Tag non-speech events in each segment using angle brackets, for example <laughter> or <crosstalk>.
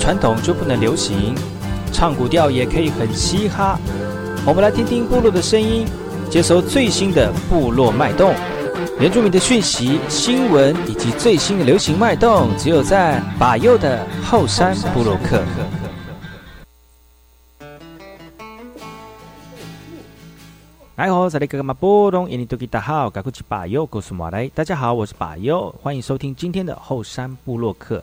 传统就不能流行？唱古调也可以很嘻哈。我们来听听部落的声音，接收最新的部落脉动、原住民的讯息、新闻以及最新的流行脉动，只有在把右的后山部落克。来好，这里哥哥马波东，印尼多吉大好，赶快去把右告诉马来。大家好，我是把右，欢迎收听今天的后山部落客。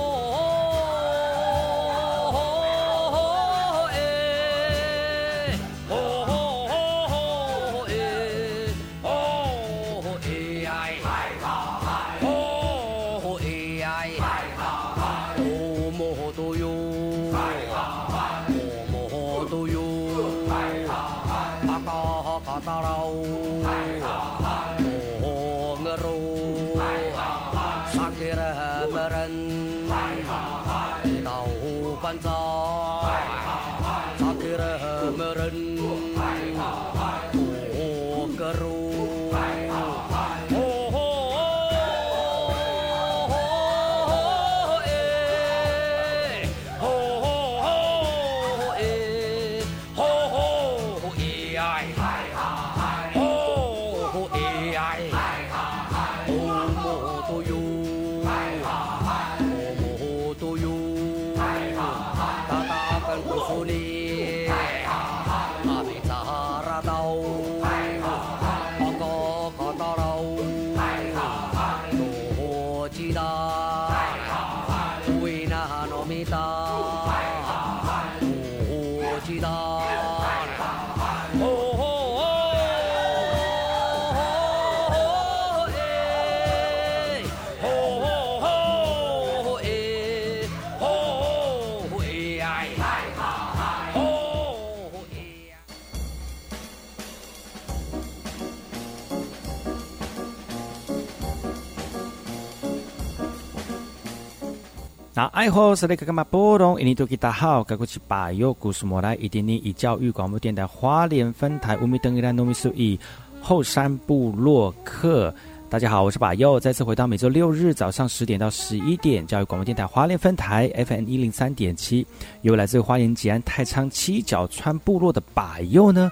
部落客。那爱好是那个干嘛波动？印尼多吉大好，该过去把右故事莫来，一点点以教育广播电台花莲分台乌米登伊兰糯米苏以后山部落客。大家好，我是把右，再次回到每周六日早上十点到十一点，教育广播电台花莲分台 FM 一零三点七，由来自花莲吉安太仓七角川部落的把右呢。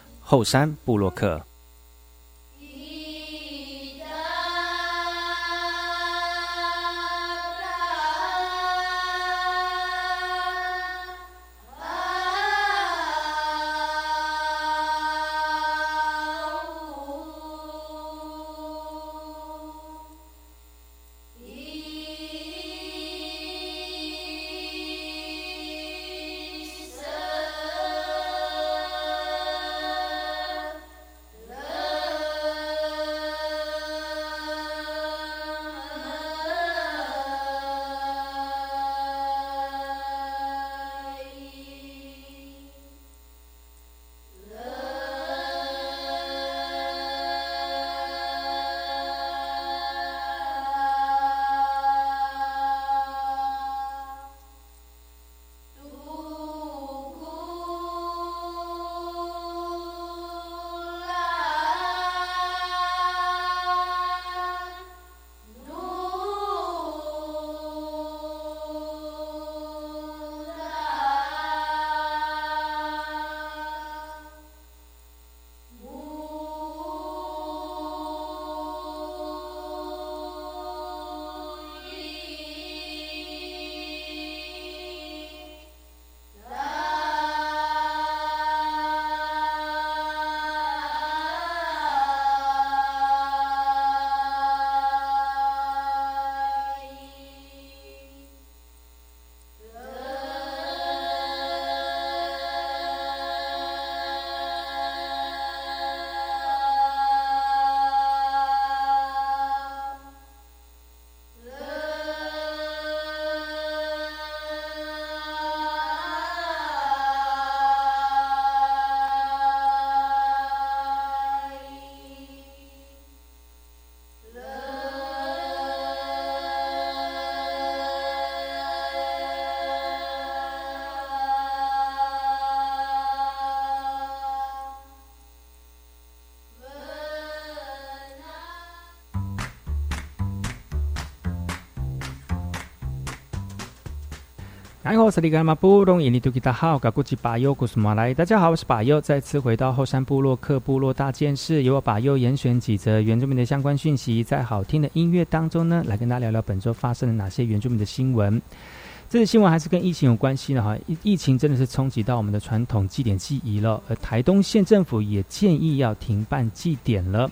后山布洛克。你好，是里格马布隆，印尼土著大好，我是巴尤，古斯马来。大家好，我是巴尤，再次回到后山部落克部落大件事，由我巴尤严选几则原住民的相关讯息，在好听的音乐当中呢，来跟大家聊聊本周发生了哪些原住民的新闻。这个新闻还是跟疫情有关系的哈，疫疫情真的是冲击到我们的传统祭典记忆了，而台东县政府也建议要停办祭典了。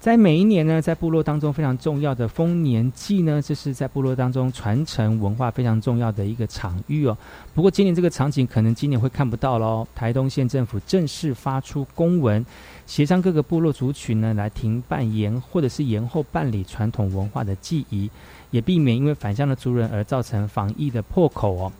在每一年呢，在部落当中非常重要的丰年祭呢，这是在部落当中传承文化非常重要的一个场域哦。不过今年这个场景可能今年会看不到喽。台东县政府正式发出公文，协商各个部落族群呢来停办延或者是延后办理传统文化的祭仪，也避免因为返乡的族人而造成防疫的破口哦。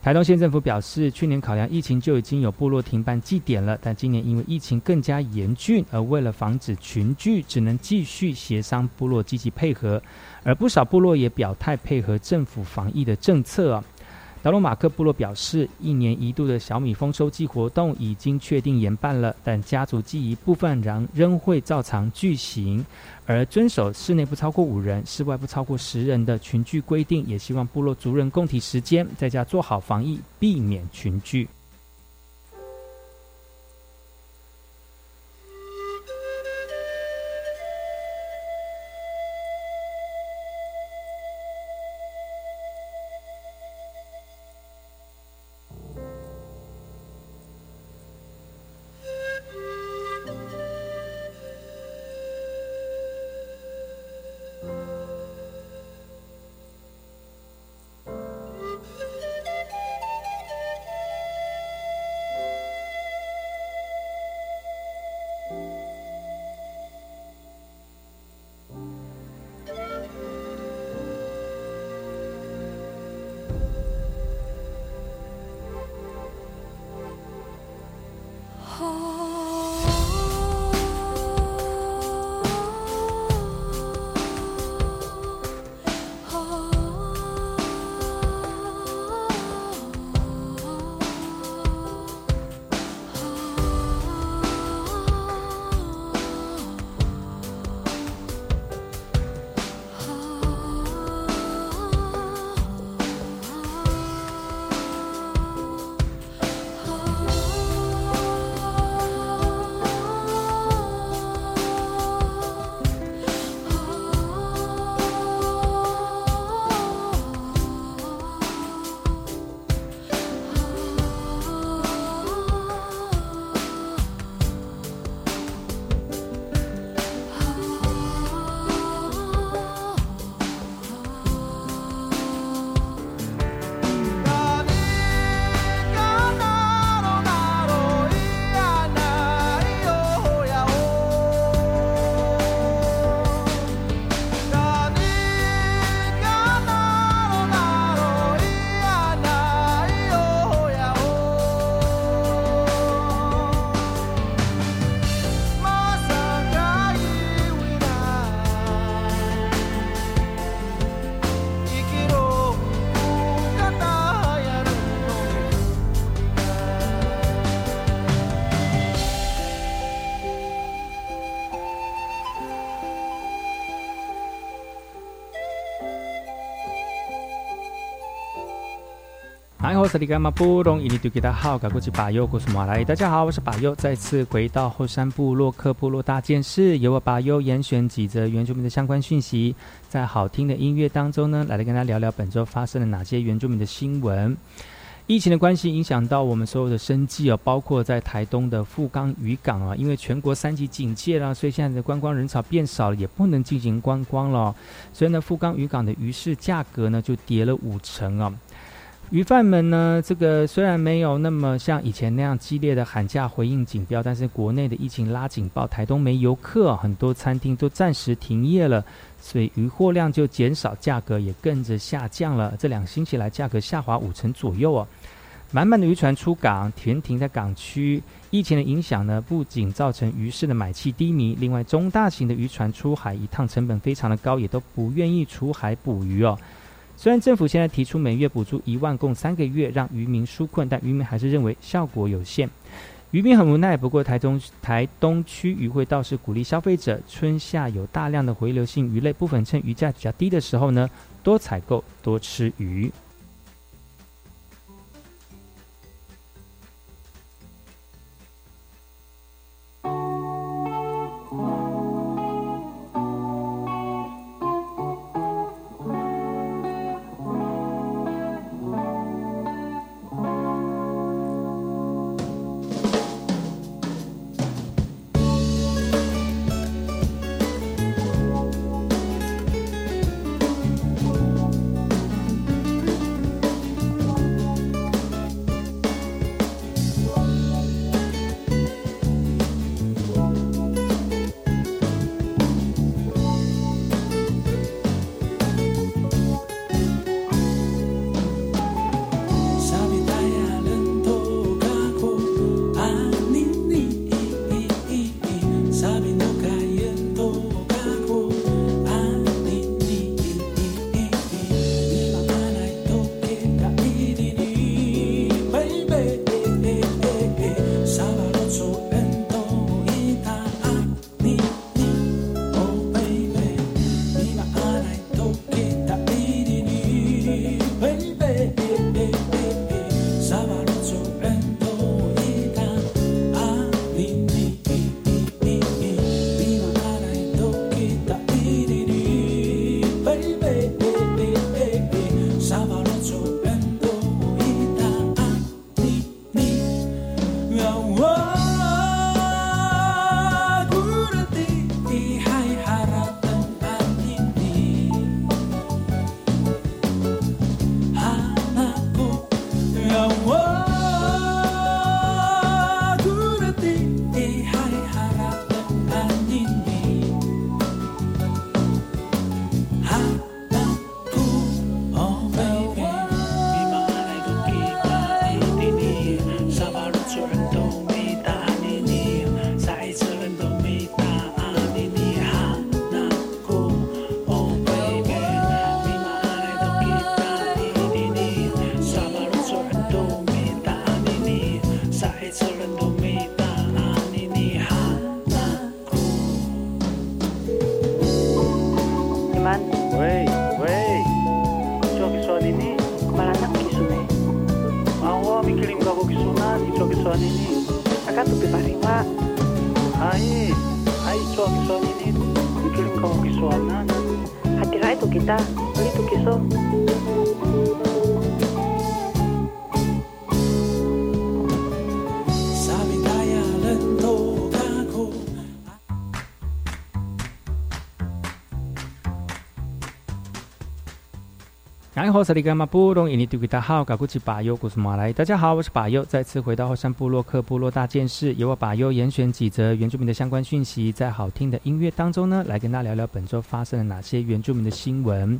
台东县政府表示，去年考量疫情就已经有部落停办祭典了，但今年因为疫情更加严峻，而为了防止群聚，只能继续协商部落积极配合，而不少部落也表态配合政府防疫的政策。达罗马克部落表示，一年一度的小米丰收季活动已经确定延办了，但家族记忆部分仍仍会照常举行。而遵守室内不超过五人、室外不超过十人的群聚规定，也希望部落族人共体时间，在家做好防疫，避免群聚。大家好，我是巴优，再次回到后山部落克部落大件事，由我巴优严选几则原住民的相关讯息，在好听的音乐当中呢，来来跟大家聊聊本周发生了哪些原住民的新闻。疫情的关系影响到我们所有的生计哦，包括在台东的富冈渔港啊，因为全国三级警戒了，所以现在的观光人潮变少了，也不能进行观光了，所以呢，富冈渔港的鱼市价格呢就跌了五成啊。鱼贩们呢，这个虽然没有那么像以前那样激烈的喊价回应警标，但是国内的疫情拉警报，台东没游客，很多餐厅都暂时停业了，所以鱼货量就减少，价格也跟着下降了。这两星期来，价格下滑五成左右哦。满满的渔船出港，停停在港区。疫情的影响呢，不仅造成鱼市的买气低迷，另外中大型的渔船出海一趟成本非常的高，也都不愿意出海捕鱼哦。虽然政府现在提出每月补助一万，共三个月，让渔民纾困，但渔民还是认为效果有限。渔民很无奈。不过台中台东区渔会倒是鼓励消费者，春夏有大量的回流性鱼类部分，趁鱼价比较低的时候呢，多采购多吃鱼。suami ini akan lebih terima. Hai hai suami suami ini. Bikin kau kesuanan hati saya itu kita ini tuh kisah 你好，萨利格马布隆，印尼土著大号，古吉巴尤，古斯马来。大家好，我是巴尤，再次回到后山部落克部落大件事，由我巴尤严选几则原住民的相关讯息，在好听的音乐当中呢，来跟大家聊聊本周发生了哪些原住民的新闻。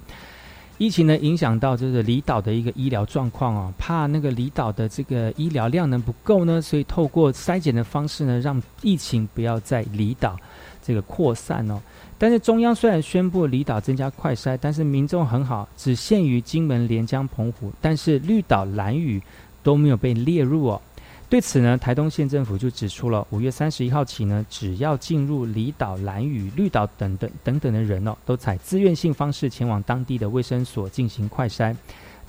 疫情呢，影响到就是离岛的一个医疗状况哦，怕那个离岛的这个医疗量能不够呢，所以透过筛检的方式呢，让疫情不要在离岛这个扩散哦。但是中央虽然宣布离岛增加快筛，但是民众很好，只限于金门、连江、澎湖，但是绿岛、蓝屿都没有被列入哦。对此呢，台东县政府就指出了，五月三十一号起呢，只要进入离岛、蓝屿、绿岛等等等等的人哦，都采自愿性方式前往当地的卫生所进行快筛。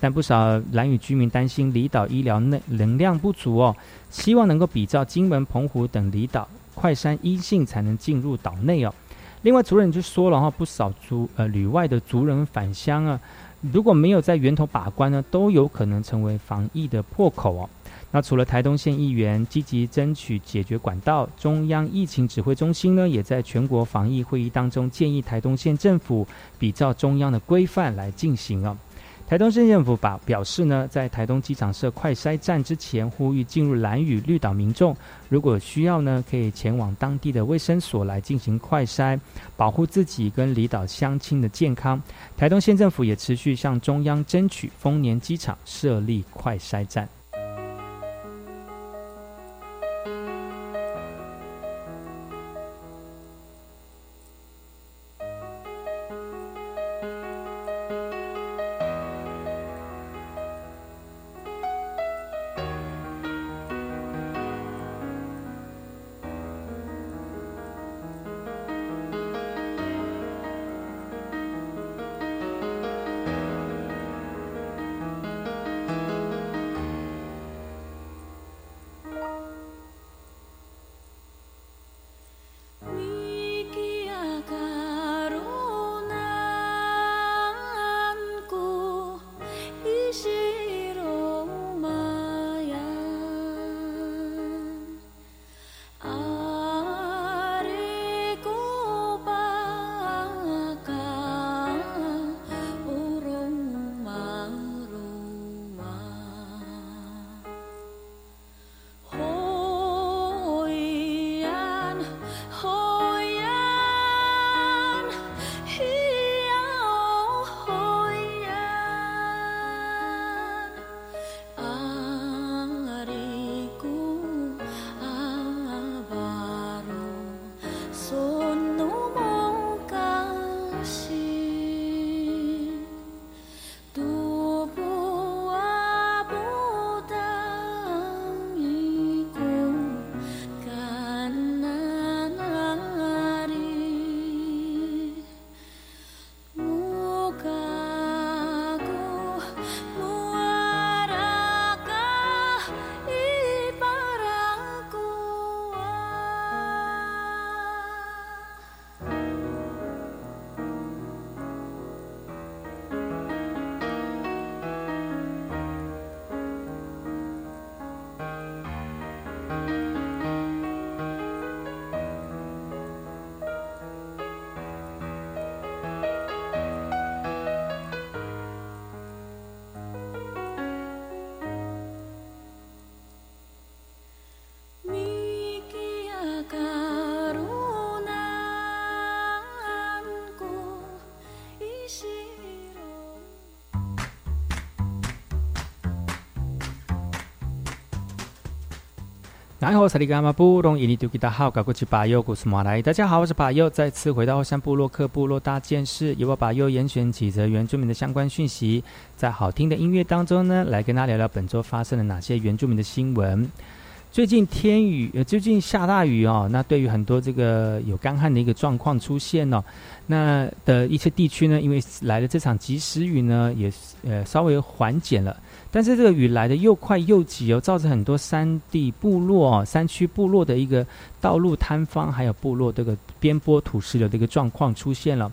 但不少蓝屿居民担心离岛医疗内能量不足哦，希望能够比照金门、澎湖等离岛快筛阴性才能进入岛内哦。另外，族人就说了哈，不少族呃旅外的族人返乡啊，如果没有在源头把关呢，都有可能成为防疫的破口哦。那除了台东县议员积极争取解决管道，中央疫情指挥中心呢，也在全国防疫会议当中建议台东县政府比照中央的规范来进行哦。台东县政府把表示呢，在台东机场设快筛站之前，呼吁进入蓝雨绿岛民众，如果需要呢，可以前往当地的卫生所来进行快筛，保护自己跟离岛乡亲的健康。台东县政府也持续向中央争取丰年机场设立快筛站。你好，萨利伽马布隆伊尼图吉达好，搞过去巴尤古斯马来。大家好，我是巴尤，再次回到后山部落克部落大件事，由我巴尤严选几则原住民的相关讯息，在好听的音乐当中呢，来跟大家聊聊本周发生了哪些原住民的新闻。最近天雨，呃，最近下大雨哦，那对于很多这个有干旱的一个状况出现哦，那的一些地区呢，因为来了这场及时雨呢，也呃稍微缓解了。但是这个雨来的又快又急哦，造成很多山地部落、哦山区部落的一个道路坍方，还有部落这个边坡土石流的一个状况出现了。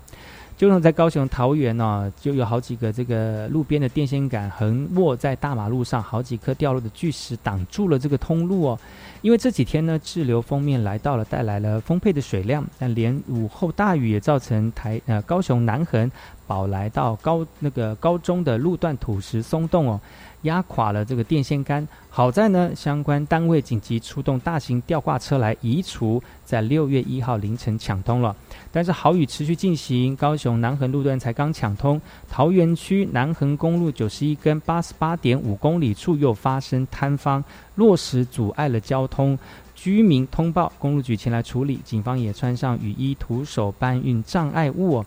就像在高雄桃园呢，就有好几个这个路边的电线杆横卧在大马路上，好几颗掉落的巨石挡住了这个通路哦。因为这几天呢，滞留封面来到了，带来了丰沛的水量，但连午后大雨也造成台呃高雄南横宝来到高那个高中的路段土石松动哦。压垮了这个电线杆，好在呢，相关单位紧急出动大型吊挂车来移除，在六月一号凌晨抢通了。但是好雨持续进行，高雄南横路段才刚抢通，桃园区南横公路九十一跟八十八点五公里处又发生坍方，落石阻碍了交通，居民通报公路局前来处理，警方也穿上雨衣徒手搬运障碍物。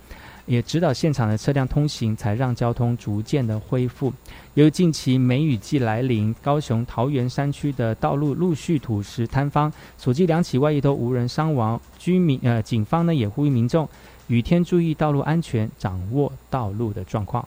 也指导现场的车辆通行，才让交通逐渐的恢复。由于近期梅雨季来临，高雄桃园山区的道路陆续土石坍方，所计两起外溢都无人伤亡。居民呃，警方呢也呼吁民众雨天注意道路安全，掌握道路的状况。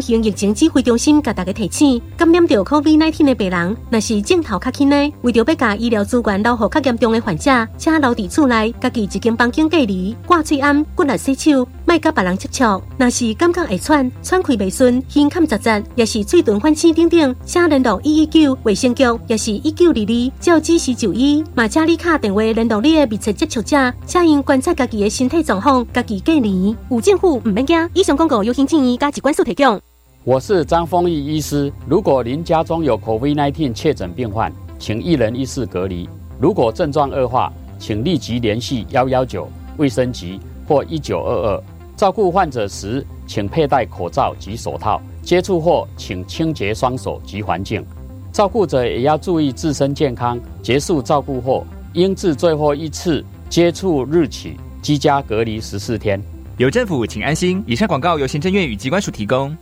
流行疫情指挥中心甲大家提醒，感染着 COVID-19 的病人，若是镜头较轻的，为着要甲医疗资源留予较严重的患者，请留伫厝内，家己一间房间隔离，挂嘴安，骨力洗手，莫甲别人接触。若是感觉会喘、喘气未顺、胸坎杂杂，也是嘴唇反青等等，请联络一一九卫生局，也是一九二二，照指示就医。嘛，请你卡电话联络你的密切接触者，请因观察家己的身体状况，家己隔离。有政府唔免惊。以上广告由行建议加疾管署提供。我是张丰毅医师。如果您家中有 COVID-19 确诊病患，请一人一室隔离。如果症状恶化，请立即联系幺幺九卫生局或一九二二。照顾患者时，请佩戴口罩及手套。接触后，请清洁双手及环境。照顾者也要注意自身健康。结束照顾后，应自最后一次接触日起居家隔离十四天。有政府，请安心。以上广告由行政院与机关署提供。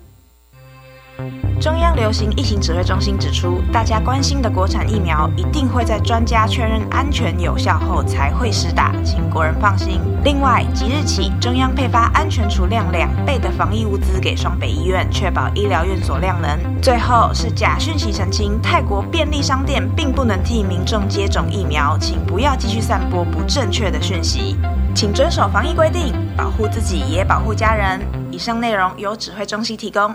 中央流行疫情指挥中心指出，大家关心的国产疫苗一定会在专家确认安全有效后才会施打，请国人放心。另外，即日起，中央配发安全储量两倍的防疫物资给双北医院，确保医疗院所量能。最后是假讯息澄清，泰国便利商店并不能替民众接种疫苗，请不要继续散播不正确的讯息，请遵守防疫规定，保护自己也保护家人。以上内容由指挥中心提供。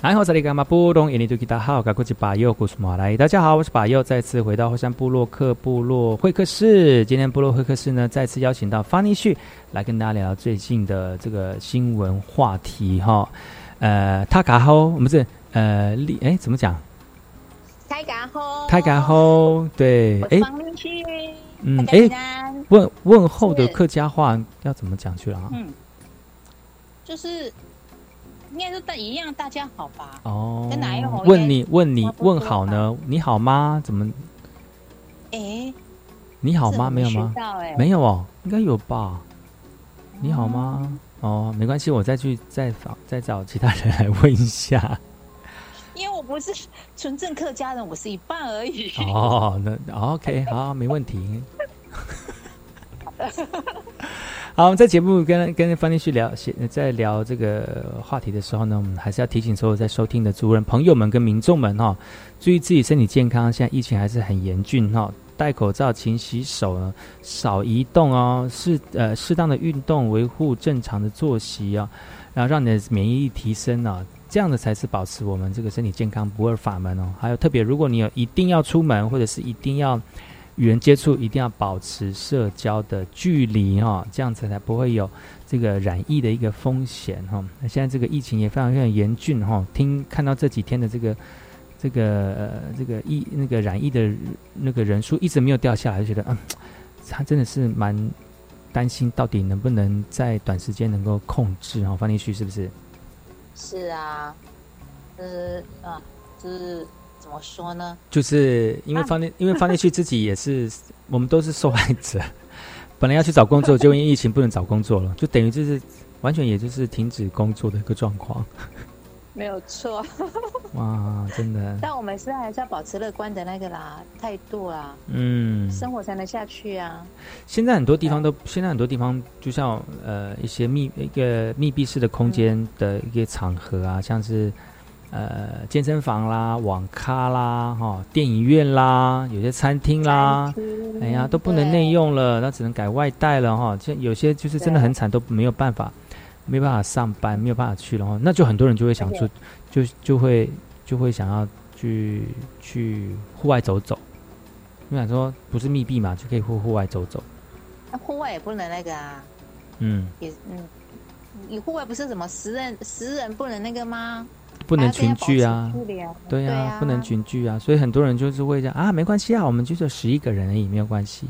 大家好，我是把右，再次回到后山部落克部落会客室。今天部落会客室呢，再次邀请到方尼旭来跟大家聊聊最近的这个新闻话题哈。呃，他嘎吼，我们是呃，立哎，怎么讲？太嘎吼，太嘎吼，对，哎，嗯，哎，问问候的客家话要怎么讲去了啊？嗯，就是。应该是大一样，大家好吧？哦，跟哪一个问你问你问好呢？你好吗？怎么？哎，你好吗？没有吗？没有哦，应该有吧？你好吗？哦，没关系，我再去再找再找其他人来问一下。因为我不是纯正客家人，我是一半而已。哦，那 OK，好，没问题。<laughs> <laughs> 好，我们在节目跟跟方天旭聊，在聊这个话题的时候呢，我们还是要提醒所有在收听的族人朋友们跟民众们哈，注意自己身体健康。现在疫情还是很严峻哈，戴口罩、勤洗手、少移动哦，适呃适当的运动，维护正常的作息啊，然后让你的免疫力提升啊，这样的才是保持我们这个身体健康不二法门哦。还有特别，如果你有一定要出门，或者是一定要。与人接触一定要保持社交的距离哈，这样子才不会有这个染疫的一个风险哈。那现在这个疫情也非常非常严峻哈，听看到这几天的这个这个呃这个疫那个染疫的那个人数一直没有掉下来，就觉得嗯，他真的是蛮担心，到底能不能在短时间能够控制哈？方立旭是不是？是啊，就是啊，就是。怎么说呢？就是因为方念，因为方念旭自己也是，<laughs> 我们都是受害者。<laughs> 本来要去找工作，就因为疫情不能找工作了，就等于就是完全也就是停止工作的一个状况。没有错。<laughs> 哇，真的。但我们是还是要保持乐观的那个啦态度啦。嗯。生活才能下去啊。现在很多地方都，现在很多地方就像呃一些密一个密闭式的空间的一个场合啊，像是。呃健身房啦、网咖啦、哈电影院啦，有些餐厅啦，哎呀都不能内用了，那只能改外带了哈。就有些就是真的很惨，都没有办法，没办法上班，没有办法去了哈。那就很多人就会想出，就就会就会想要去去户外走走。我想说，不是密闭嘛，就可以户户外走走。那户外也不能那个啊，嗯，也嗯，你户外不是什么十人十人不能那个吗？不能群聚啊对呀、啊，不能群聚啊，所以很多人就是会讲啊，没关系啊，我们就是十一个人而已，没有关系。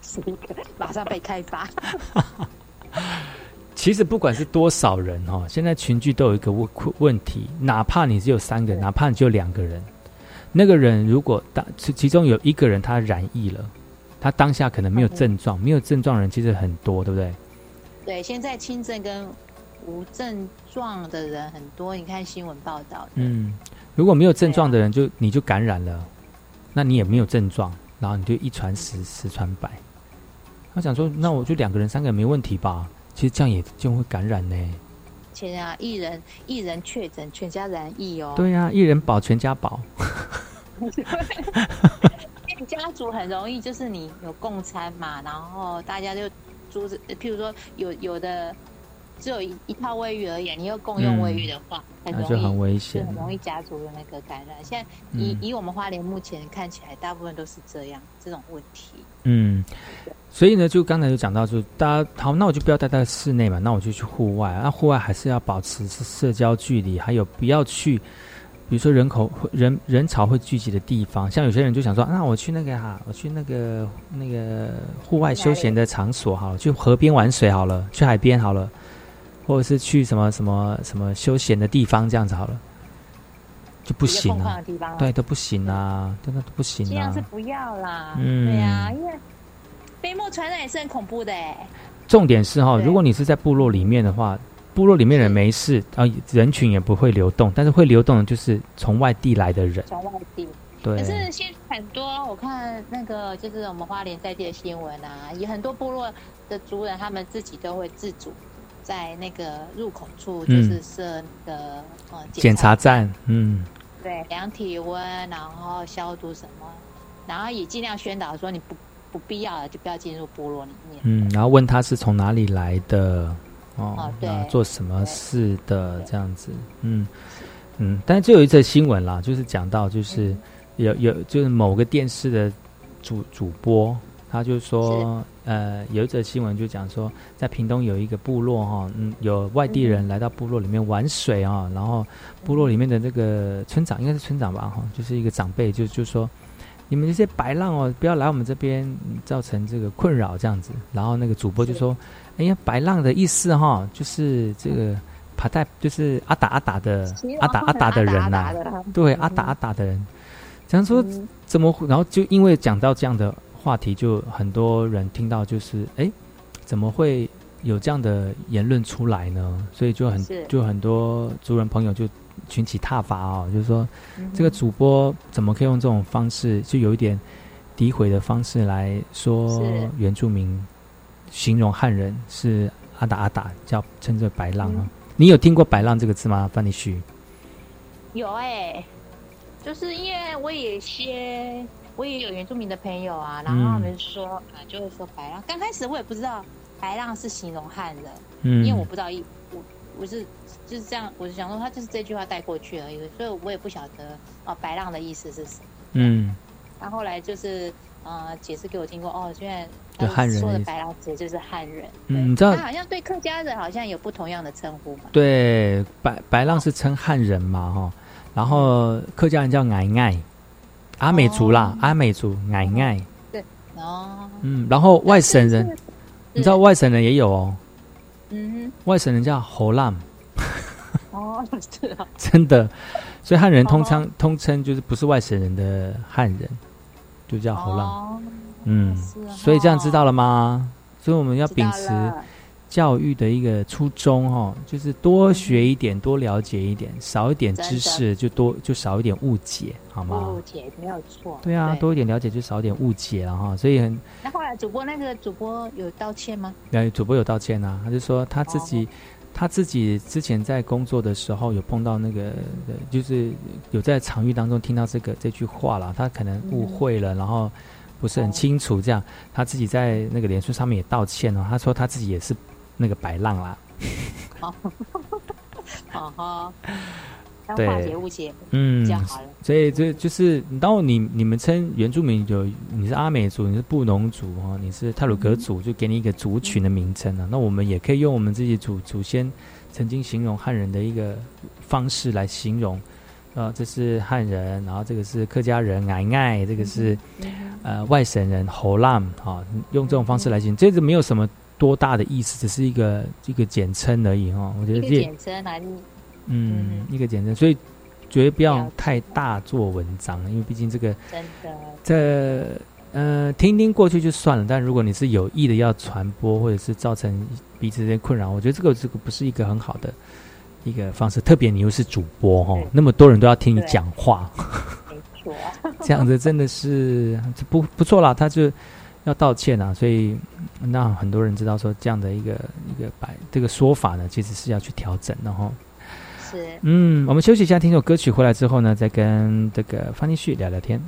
十一个马上被开发。<laughs> 其实不管是多少人哦，现在群聚都有一个问问题，哪怕你只有三个人，哪怕你只有两个人，那个人如果当其其中有一个人他染疫了，他当下可能没有症状，没有症状人其实很多，对不对？对，现在轻症跟无症状的人很多，你看新闻报道，嗯，如果没有症状的人就你就感染了，那你也没有症状，然后你就一传十，十传百。他想说，那我就两个人、三个人没问题吧？其实这样也就会感染呢。其实啊，一人一人确诊，全家染疫哦。对呀、一人保全家保。<laughs> 家族很容易，就是你有共餐嘛，然后大家就租着，譬如说有有的只有一一套卫浴而已，你又共用卫浴的话，很容易嗯那就很危是险很。容易家族的那个感染。现在以、嗯以我们花莲目前看起来，大部分都是这样这种问题。嗯，所以呢，就刚才就讲到，就大家好，那我就不要待在室内嘛，那我就去户外。那户外还是要保持社交距离，还有不要去，比如说人口人人潮会聚集的地方。像有些人就想说，那我去那个哈，我去那个那个户外休闲的场所好了，去河边玩水好了，去海边好了，或者是去什么什么什么休闲的地方这样子好了，就不行啊空旷的，地方、对，，都不行啊，真的都不行啊尽量是。不要啦。嗯对呀、因为飞沫传染也是很恐怖的哎。重点是哈，对如果你是在部落里面的话，部落里面人没事啊、人群也不会流动，但是会流动的就是从外地来的人。从外地，对可，是现在很多，我看那个就是我们花莲在地的新闻啊，也很多部落的族人，他们自己都会自主在那个入口处，就嗯。是设那个呃检查站，嗯，对，量体温，然后消毒什么，然后也尽量宣导说你不不必要的就不要进入部落里面。嗯，然后问他是从哪里来的，哦哦，对做什么事的这样子，嗯嗯，但是就有一则新闻啦，就是讲到就是有有就是某个电视的主主播，他就说呃有一则新闻就讲说，在屏东有一个部落哈，嗯，有外地人来到部落里面玩水啊，然后部落里面的这个村长应该是村长吧哈，就是一个长辈就就说。你们这些白浪哦，不要来我们这边，嗯造成这个困扰这样子。然后那个主播就说：“哎呀，白浪的意思哈，就是这个爬带，就是阿达阿达的阿达阿达的人呐、对，阿达阿达的人。讲说怎么会，然后就因为讲到这样的话题，就很多人听到就是，哎，怎么会有这样的言论出来呢？所以就很就很多族人朋友就群起踏伐哦，就是说嗯这个主播怎么可以用这种方式，就有一点诋毁的方式来说原住民，形容汉人是阿达阿达，叫称之为白浪啊。你有听过“白浪”这个字吗，范尼旭？有哎、就是因为我也些我也有原住民的朋友啊，然后他们说啊、就会说白浪。刚开始我也不知道白浪是形容汉人，嗯，因为我不知道一，我我是就是这样，我就想说他就是这句话带过去而已，所以我也不晓得哦白浪的意思是什么。嗯然后后来就是呃解释给我听过，哦，现在对汉人说的白浪其实就是汉人。嗯，你知道他好像对客家人好像有不同样的称呼嘛。对白白浪是称汉人嘛哈，然后客家人叫矮矮，阿美族啦，阿美族矮矮，对。哦，嗯，然后外省人，你知道外省人也有哦，嗯外省人叫侯浪，哦，是啊，<laughs> 真的，所以汉人通常通称就是不是外省人的汉人，就叫侯浪，哦，嗯，所以这样知道了吗？所以我们要秉持教育的一个初衷哦，就是多学一点，多了解一点，少一点知识就多就少一点误解，好吗误？解没有错。对啊，多一点了解就少一点误解了哈。所以很，那后来主播那个主播有道歉吗？对，主播有道歉啊，他就说他自己他自己之前在工作的时候有碰到那个，就是有在场域当中听到这个这句话了，他可能误会了，然后不是很清楚，这样他自己在那个脸书上面也道歉了，他说他自己也是那个白浪啦。好，好 <laughs> 哈。对，化解误解，嗯，这样好了。所以这就是，当你你们称原住民有你是阿美族，你是布农族哈，你是泰鲁格族，就给你一个族群的名称啊。那我们也可以用我们自己祖祖先曾经形容汉人的一个方式来形容，呃，这是汉人，然后这个是客家人矮矮，这个是呃外省人侯浪啊，用这种方式来形容，这个没有什么多大的意思，只是一个一个简称而已哈。我觉得这简称来。嗯，一个简称，所以绝对不要太大做文章，因为毕竟这个真的这呃听听过去就算了。但如果你是有意的要传播，或者是造成彼此之间困扰，我觉得这个这个不是一个很好的一个方式。特别你又是主播哈，那么多人都要听你讲话，没错，<laughs> 这样子真的是不不错啦。他就要道歉啊，所以让很多人知道说这样的一个一个摆这个说法呢，其实是要去调整的哈。嗯，我们休息一下，听首歌曲回来之后呢，再跟这个方立旭聊聊天。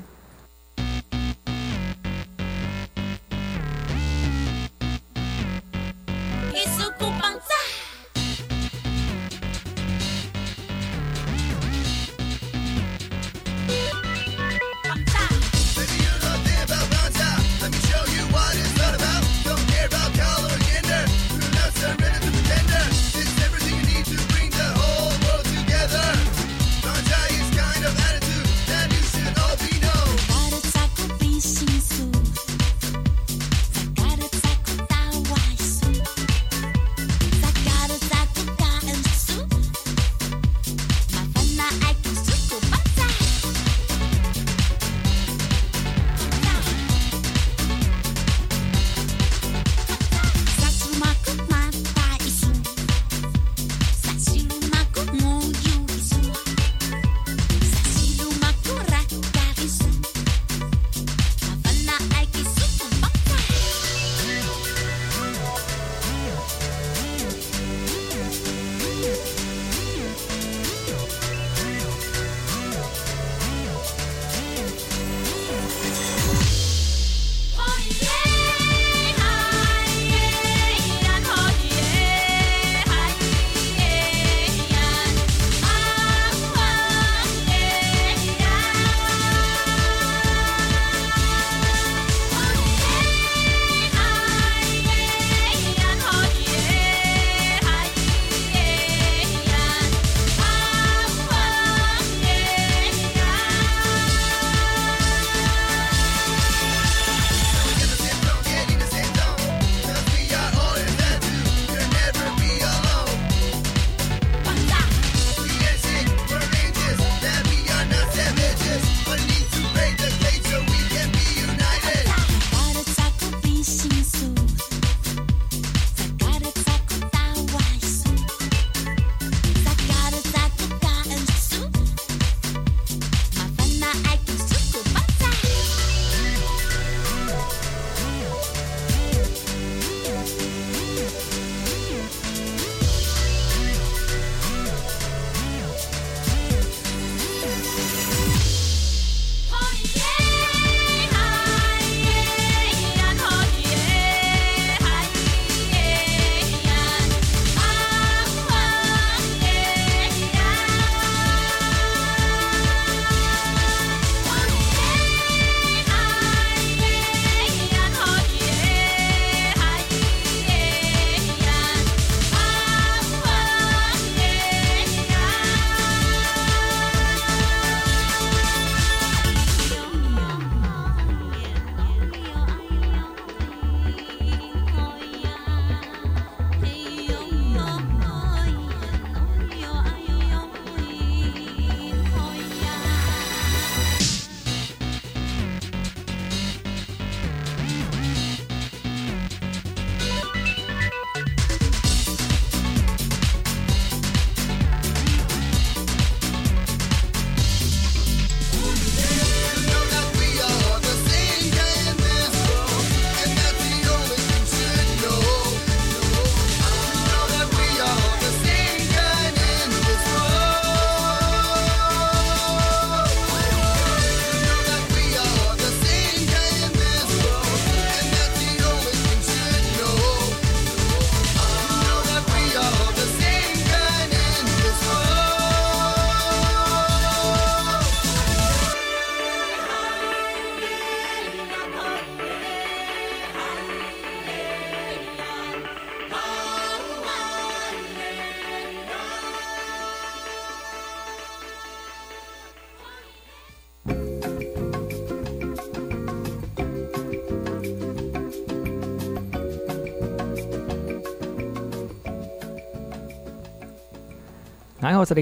大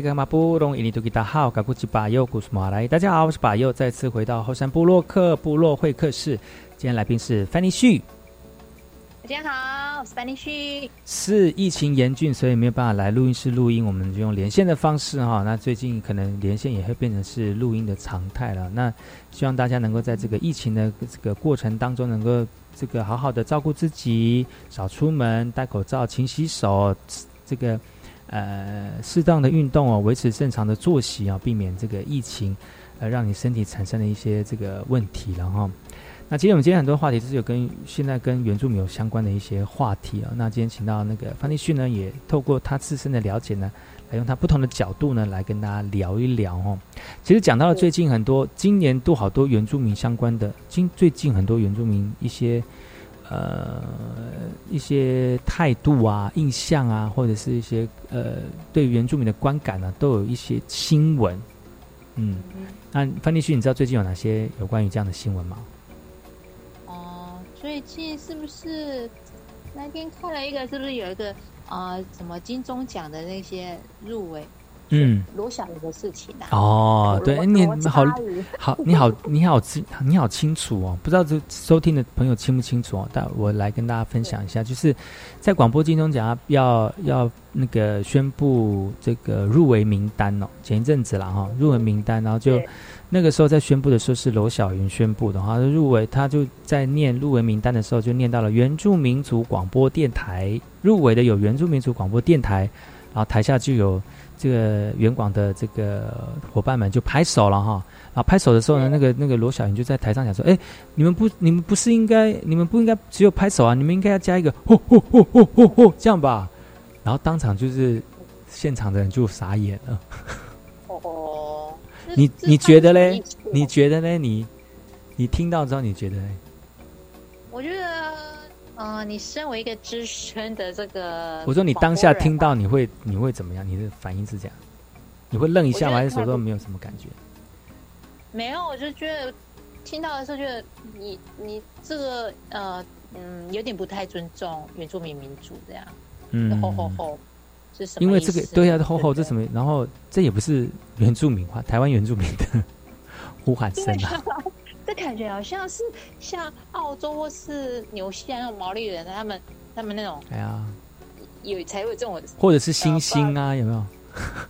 家好，我是巴尤，再次回到后山部落克部落会客室。今天来宾是范尼旭。大家好，我是范尼旭。是疫情严峻，所以没有办法来录音室录音，我们就用连线的方式哈。那最近可能连线也会变成是录音的常态了。那希望大家能够在这个疫情的这个过程当中，能够这个好好的照顾自己，少出门，戴口罩，勤洗手，这个。呃，适当的运动哦，维持正常的作息啊，避免这个疫情呃让你身体产生的一些这个问题了哈。那今天我们今天很多话题都是有跟现在跟原住民有相关的一些话题啊。那今天请到那个方立旭呢，也透过他自身的了解呢，来用他不同的角度呢，来跟大家聊一聊哦。其实讲到了最近很多今年都好多原住民相关的，今最近很多原住民一些。呃，一些态度啊、印象啊，或者是一些呃，对原住民的观感呢，都有一些新闻。嗯，那范立旭，你知道最近有哪些有关于这样的新闻吗？哦，最近是不是那天看了一个，是不是有一个呃，什么金钟奖的那些入围？嗯，罗小鱼的事情啊。哦，对，你好，好，你好，你好清，你好清楚哦。不知道这收听的朋友清不清楚哦？但我来跟大家分享一下，就是在广播金钟奖要要那个宣布这个入围名单哦。前一阵子了哈，入围名单，然后就那个时候在宣布的时候是罗小云宣布的哈，入围他就在念入围名单的时候就念到了原住民族广播电台入围的有原住民族广播电台，然后台下就有。这个远广的这个伙伴们就拍手了哈，然后拍手的时候呢，那个那个罗小云就在台上讲说：“哎，你们不，你们不是应该，你们不应该只有拍手啊，你们应该要加一个吼吼吼吼吼吼这样吧。”然后当场就是现场的人就傻眼了。哦，<laughs> 你你觉得嘞？你觉得嘞？你你听到之后你觉得嘞？我觉得。嗯，你身为一个资深的这个，我说你当下听到你会你会怎么样？你的反应是这样？你会愣一下吗？还是说都没有什么感觉？没有，我就觉得听到的时候觉得你你这个呃嗯有点不太尊重原住民民族这样。嗯，吼吼吼，是什么？因为这个对呀，吼吼这什么？然后这也不是原住民话，台湾原住民的 <laughs> 呼喊声啊。这感觉好像是像澳洲或是纽西兰那种毛利人，他们他们那种，哎呀，有才有这种，或者是星星啊，有没有？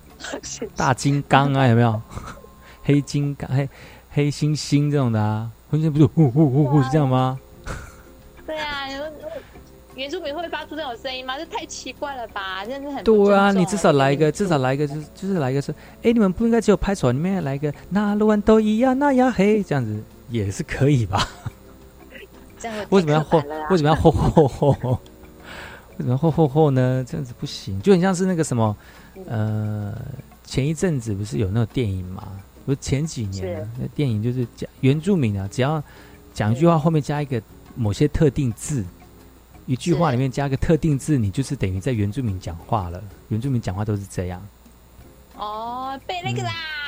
<laughs> 大金刚啊，有没有？<laughs> 黑金刚、黑黑猩猩这种的啊，完全不是呼呼呼呼是这样吗？<laughs> 对啊，原住民会发出这种声音吗？这太奇怪了吧！真的很对啊，你至少来一个，至少来一个，就是就是来一个是，哎，你们不应该只有拍手，你们来一个，那路安都一样，那样嘿这样子。也是可以吧？为什么要吼？为什么要吼吼吼？为什么吼吼吼呢？这样子不行，就很像是那个什么，呃，前一阵子不是有那个电影嘛？不是前几年那电影就是讲原住民啊，只要讲一句话后面加一个某些特定字，一句话里面加个特定字，你就是等于在原住民讲话了。原住民讲话都是这样。哦，被那个啦。对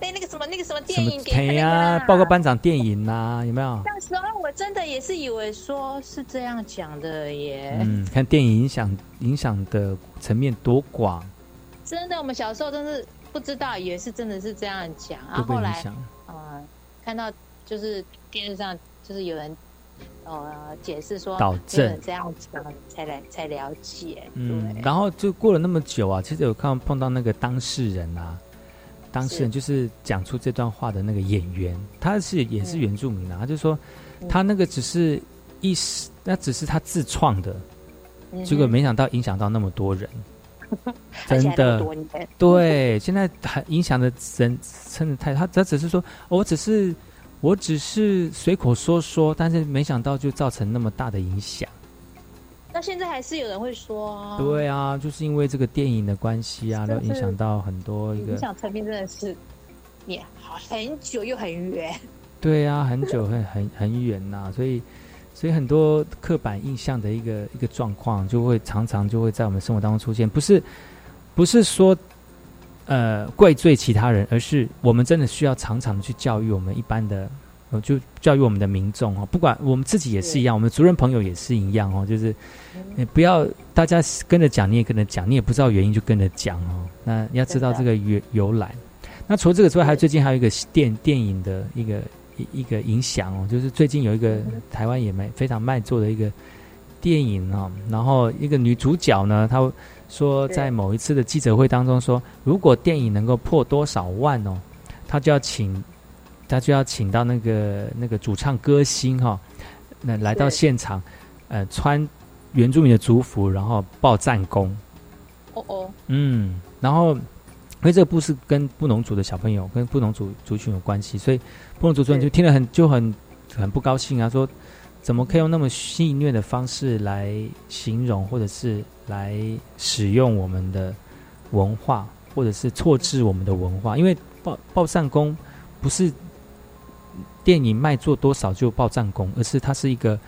那个什么那个什么电影给呀，报告班长电影呐，有没有？那时候我真的也是以为说是这样讲的耶。嗯，看电影影响影响的层面多广。真的，我们小时候真是不知道，以为是真的是这样讲，然后后来呃看到就是电视上就是有人呃解释说导正这样子，才来才了解。嗯，然后就过了那么久啊，其实有看碰到那个当事人啊。当事人就是讲出这段话的那个演员，他是也是原住民啊。他就说，他那个只是一时，那只是他自创的，结果没想到影响到那么多人，<laughs> 真的。对，现在还影响的人真的太，他他只是说，我只是我只是随口说说，但是没想到就造成那么大的影响。那现在还是有人会说，对啊，就是因为这个电影的关系啊，然后影响到很多一个影响层面真的是也很久又很远。对啊，很久 <laughs> 很很很远呐，所以所以很多刻板印象的一个一个状况，就会常常就会在我们生活当中出现。不是不是说呃怪罪其他人，而是我们真的需要常常去教育我们一般的呃，就教育我们的民众哦，不管我们自己也是一样，我们族人朋友也是一样哦，就是你不要大家跟着讲，你也跟着讲，你也不知道原因就跟着讲哦。那要知道这个由由来。那除了这个之外，还最近还有一个电电影的一个一一个影响哦，就是最近有一个台湾也卖非常卖座的一个电影哦，然后一个女主角呢，她说在某一次的记者会当中说，如果电影能够破多少万哦，她就要请。他就要请到那个那个主唱歌星哈，那来到现场，呃，穿原住民的族服，然后报战功。哦哦，嗯，然后因为这个故事跟布农族的小朋友跟布农族族群有关系，所以布农族族人就听了很就很很不高兴啊，说怎么可以用那么戏谑的方式来形容，或者是来使用我们的文化，或者是错置我们的文化？因为报报战功不是。电影卖座多少就报战功，而是它是一个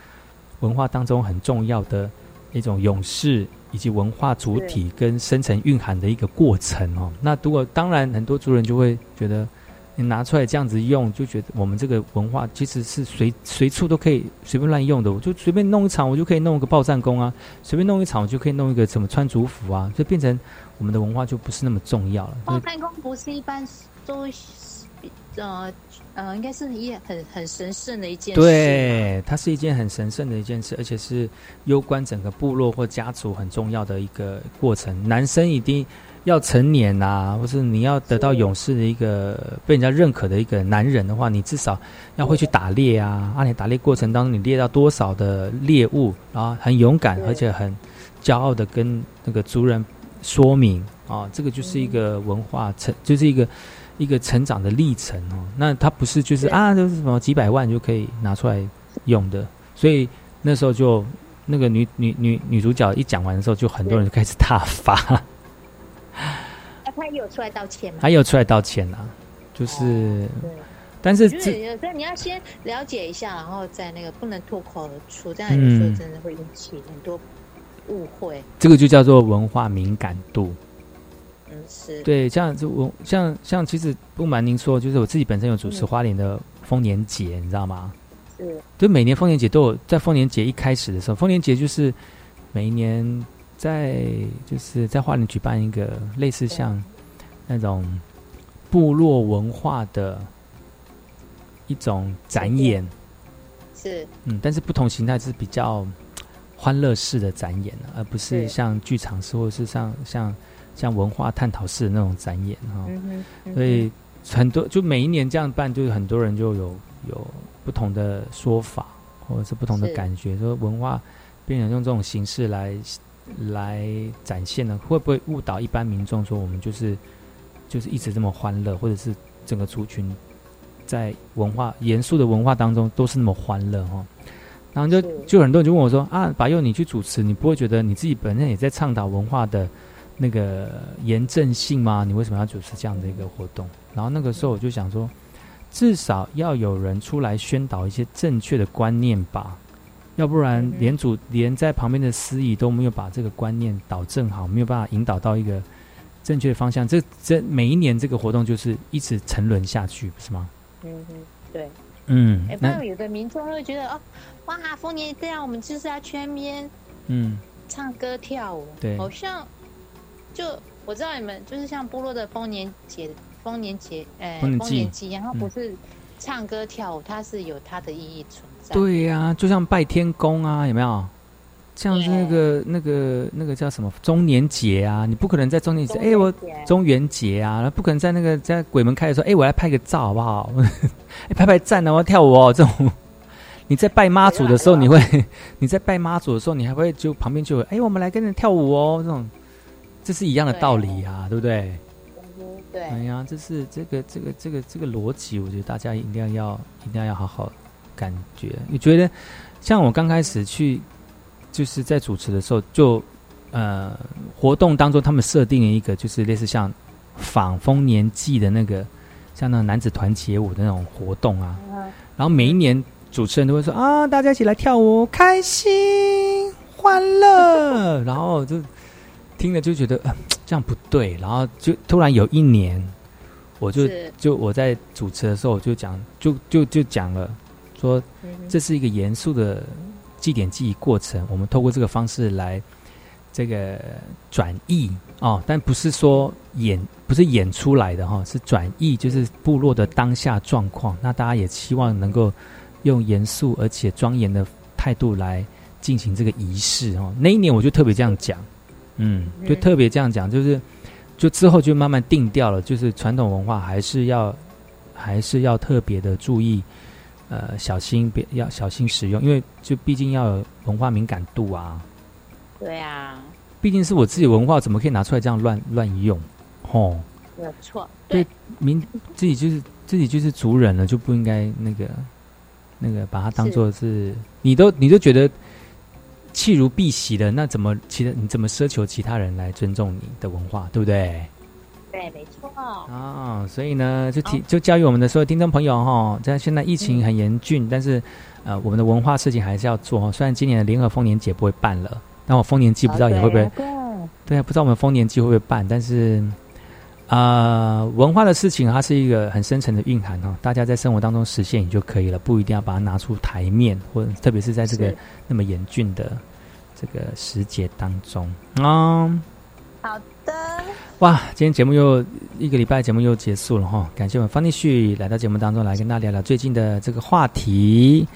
文化当中很重要的一种勇士以及文化主体跟深层蕴含的一个过程哦。那如果当然很多族人就会觉得你拿出来这样子用，就觉得我们这个文化其实是随随处都可以随便乱用的。我就随便弄一场，我就可以弄一个报战功啊；随便弄一场，我就可以弄一个什么穿族服啊，就变成我们的文化就不是那么重要了。报战功不是一般都呃。呃，应该是一很很神圣的一件事。对，它是一件很神圣的一件事，而且是攸关整个部落或家族很重要的一个过程。男生一定要成年啊，或是你要得到勇士的一个被人家认可的一个男人的话，你至少要会去打猎啊。啊，你打猎过程当中，你猎到多少的猎物，然后很勇敢，而且很骄傲的跟那个族人说明啊，这个就是一个文化成，就是一个。一个成长的历程哦，那他不是就是啊，就是什么几百万就可以拿出来用的，所以那时候就那个女女女女主角一讲完的时候，就很多人就开始大发。<laughs> 那他有出来道歉吗？他有出来道歉啊，就是，但是这有时候你要先了解一下，然后再那个不能脱口而出，这样有时候真的会引起很多误会。这个就叫做文化敏感度。是对，像就我像像其实不瞒您说，就是我自己本身有主持花莲的丰年节，你知道吗？是，就每年丰年节都有，在丰年节一开始的时候，丰年节就是每一年在就是在花莲举办一个类似像那种部落文化的一种展演，是，嗯，但是不同形态是比较欢乐式的展演，而不是像剧场式或者是像像。像文化探讨式的那种展演哈，所以很多就每一年这样办，就是很多人就有有不同的说法，或者是不同的感觉，说文化变成用这种形式来来展现呢，会不会误导一般民众？说我们就是就是一直这么欢乐，或者是整个族群在文化严肃的文化当中都是那么欢乐哈？然后就就很多人就问我说啊，把佑你去主持，你不会觉得你自己本身也在倡导文化的？那个严正性吗？你为什么要主持这样的一个活动？然后那个时候我就想说，至少要有人出来宣导一些正确的观念吧，要不然连主连在旁边的司仪都没有把这个观念导正好，没有办法引导到一个正确的方向。这这每一年这个活动就是一直沉沦下去，不是吗？嗯嗯，对，嗯。哎，那有的民众会觉得哦，哇，丰年这样，我们就是要全面嗯唱歌跳舞，对，好像。就我知道你们就是像部落的丰年节、丰年节，哎，丰年祭，然后不是唱歌跳舞，它是有它的意义存在。对呀，就像拜天公啊，有没有？像是那个、那个、那个叫什么中年节啊？你不可能在中年节，哎，我中元节啊，不可能在那个在鬼门开的时候，哎，我来拍个照好不好？<laughs> 哎，拍拍赞啊，我要跳舞哦。这种你在拜妈祖的时候，你会 <laughs> 你在拜妈祖的时候，你还会就旁边就有哎，我们来跟着跳舞哦，这种。这是一样的道理啊，对不对？对。哎呀，这是这个这个这个这个逻辑，我觉得大家一定要一定要好好感觉。你觉得像我刚开始去就是在主持的时候，就呃活动当中，他们设定了一个就是类似像仿丰年祭的那个像那男子团结舞的那种活动啊。然后每一年主持人都会说啊，大家一起来跳舞，开心欢乐，<laughs> 然后就。听了就觉得这样不对，然后就突然有一年，我就就我在主持的时候，我就讲，就就就讲了，说这是一个严肃的祭典记忆过程，我们透过这个方式来这个转译哦，但不是说演，不是演出来的哈，是转译，就是部落的当下状况。那大家也希望能够用严肃而且庄严的态度来进行这个仪式哦。那一年我就特别这样讲，嗯，就特别这样讲，就是。就之后就慢慢定掉了，就是传统文化还是要还是要特别的注意，呃，小心别要小心使用，因为就毕竟要有文化敏感度啊。对啊，毕竟是我自己文化，怎么可以拿出来这样乱乱用？吼，没有错。对，民自己就是自己就是族人了，就不应该那个那个把它当做是，你都你都觉得。弃如敝屣的，那怎么其他你怎么奢求其他人来尊重你的文化，对不对？对，没错。啊，所以呢，就提就教育我们的所有听众朋友哈，在现在疫情很严峻，但是呃，我们的文化事情还是要做。虽然今年的联合丰年节不会办了，但我丰年祭不知道也会不会？对啊，不知道我们丰年祭会不会办，但是。啊，文化的事情，它是一个很深层的蕴含哈，大家在生活当中实现也就可以了，不一定要把它拿出台面，或者特别是在这个那么严峻的这个时节当中啊。好的。哇，今天节目又一个礼拜节目又结束了哈，感谢我们方立旭来到节目当中来跟大家聊聊最近的这个话题。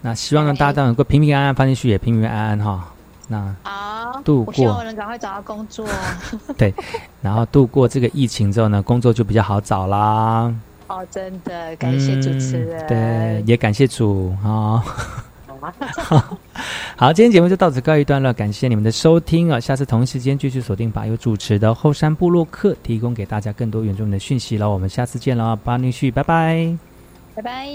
那希望呢大家都能够平平安安，方立旭也平平安安哈。那啊，度过，希望我能赶快找到工作。<laughs> 对，然后度过这个疫情之后呢，工作就比较好找啦。哦，真的，感谢主持人，对，也感谢主啊。<laughs> 好，今天节目就到此告一段落，感谢你们的收听啊！下次同一时间继续锁定把有主持的后山部落客，提供给大家更多原住民的讯息了。我们下次见了，巴女婿，拜拜，拜拜。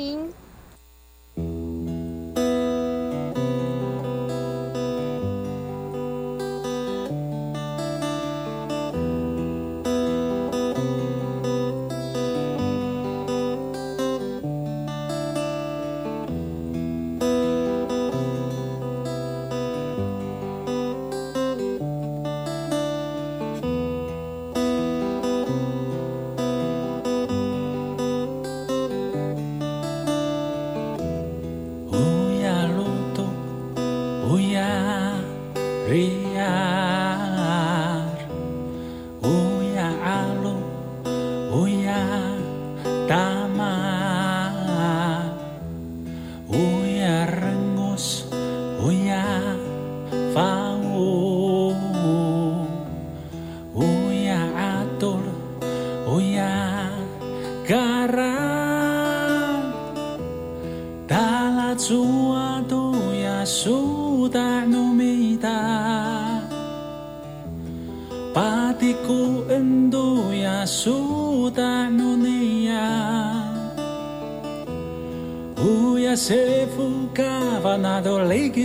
far.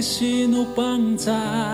是侬放在。